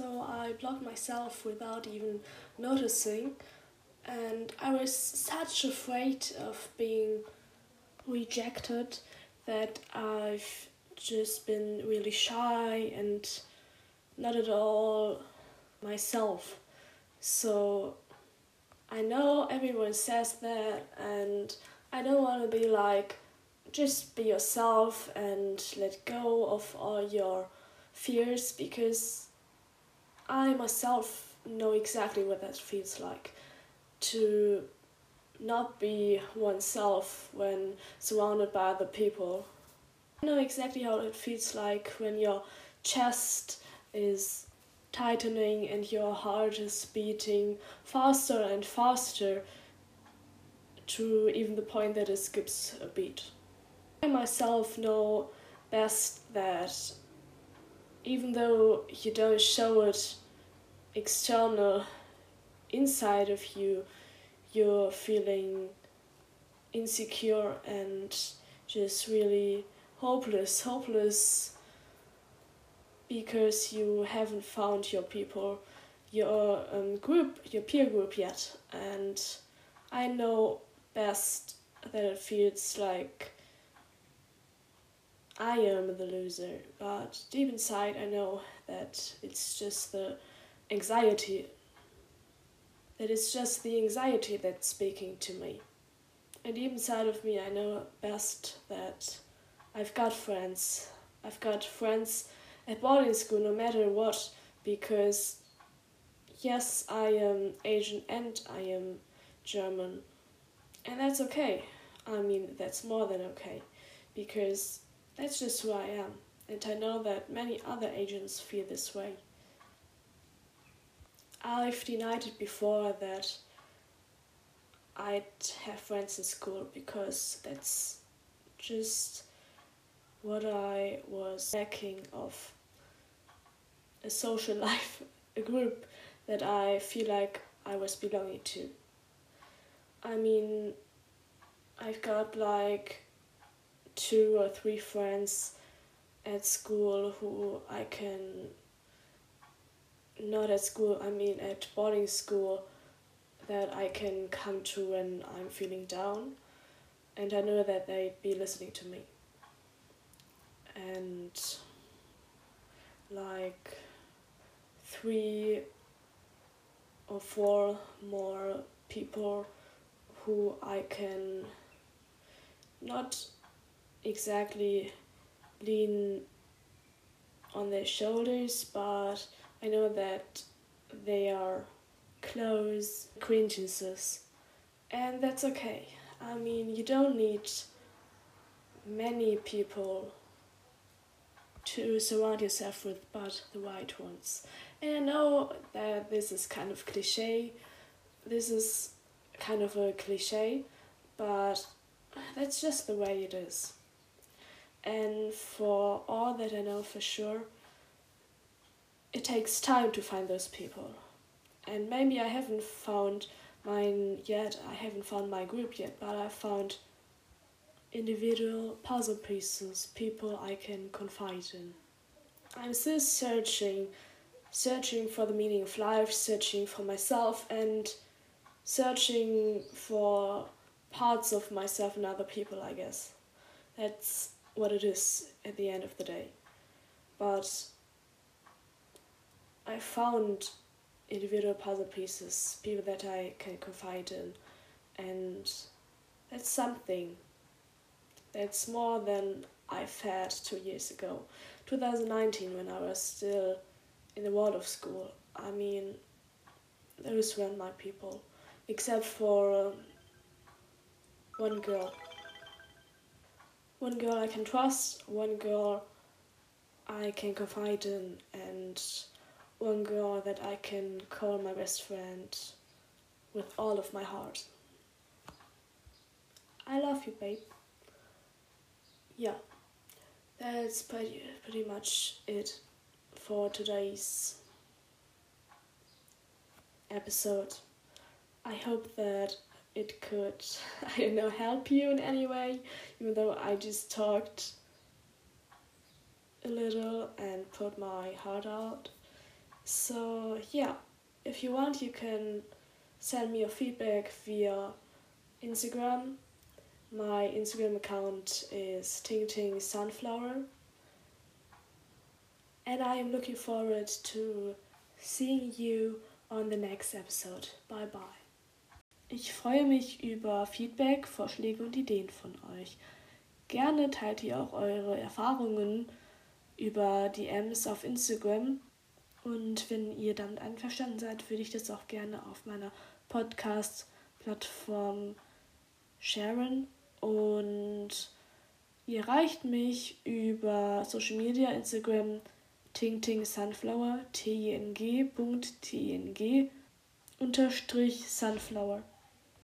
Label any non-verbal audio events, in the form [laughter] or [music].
so I blocked myself without even noticing. And I was such afraid of being rejected that I've just been really shy and not at all myself. So I know everyone says that, and I don't want to be like, just be yourself and let go of all your fears because I myself know exactly what that feels like to not be oneself when surrounded by other people. I know exactly how it feels like when your chest is tightening and your heart is beating faster and faster to even the point that it skips a beat. I myself know best that even though you don't show it external inside of you, you're feeling insecure and just really hopeless, hopeless because you haven't found your people, your um, group, your peer group yet. And I know best that it feels like I am the loser, but deep inside I know that it's just the anxiety. That it's just the anxiety that's speaking to me. And deep inside of me I know best that I've got friends. I've got friends at boarding school no matter what because yes, I am Asian and I am German. And that's okay. I mean, that's more than okay because that's just who I am. And I know that many other Asians feel this way. I've denied it before that I'd have friends in school because that's just what I was lacking of a social [laughs] life, a group that I feel like I was belonging to. I mean, I've got like two or three friends at school who I can, not at school, I mean at boarding school, that I can come to when I'm feeling down. And I know that they'd be listening to me. And like three or four more people who I can not exactly lean on their shoulders, but I know that they are close acquaintances, and that's okay. I mean, you don't need many people to surround yourself with but the right ones. And I know that this is kind of cliche, this is kind of a cliche, but that's just the way it is. And for all that I know for sure, it takes time to find those people. And maybe I haven't found mine yet, I haven't found my group yet, but I found individual puzzle pieces, people I can confide in. I'm still searching, searching for the meaning of life, searching for myself, and searching for parts of myself and other people, I guess. That's what it is at the end of the day. But I found individual puzzle pieces, people that I can confide in, and that's something. That's more than I felt two years ago. 2019, when I was still in the world of school. I mean, those weren't my people, except for um, one girl. One girl I can trust, one girl I can confide in, and one girl that I can call my best friend with all of my heart. I love you, babe. Yeah, that's pretty, pretty much it for today's episode. I hope that it could, [laughs] I don't know, help you in any way, even though I just talked a little and put my heart out. So, yeah, if you want, you can send me your feedback via Instagram. My Instagram account is Ting Ting Sunflower. And I am looking forward to seeing you on the next episode. Bye bye. Ich freue mich über Feedback, Vorschläge und Ideen von euch. Gerne teilt ihr auch eure Erfahrungen über DMs auf Instagram. Und wenn ihr damit einverstanden seid, würde ich das auch gerne auf meiner Podcast-Plattform sharen. Und ihr erreicht mich über Social Media, Instagram, Ting Ting Sunflower, t i n g. t i n g unterstrich Sunflower.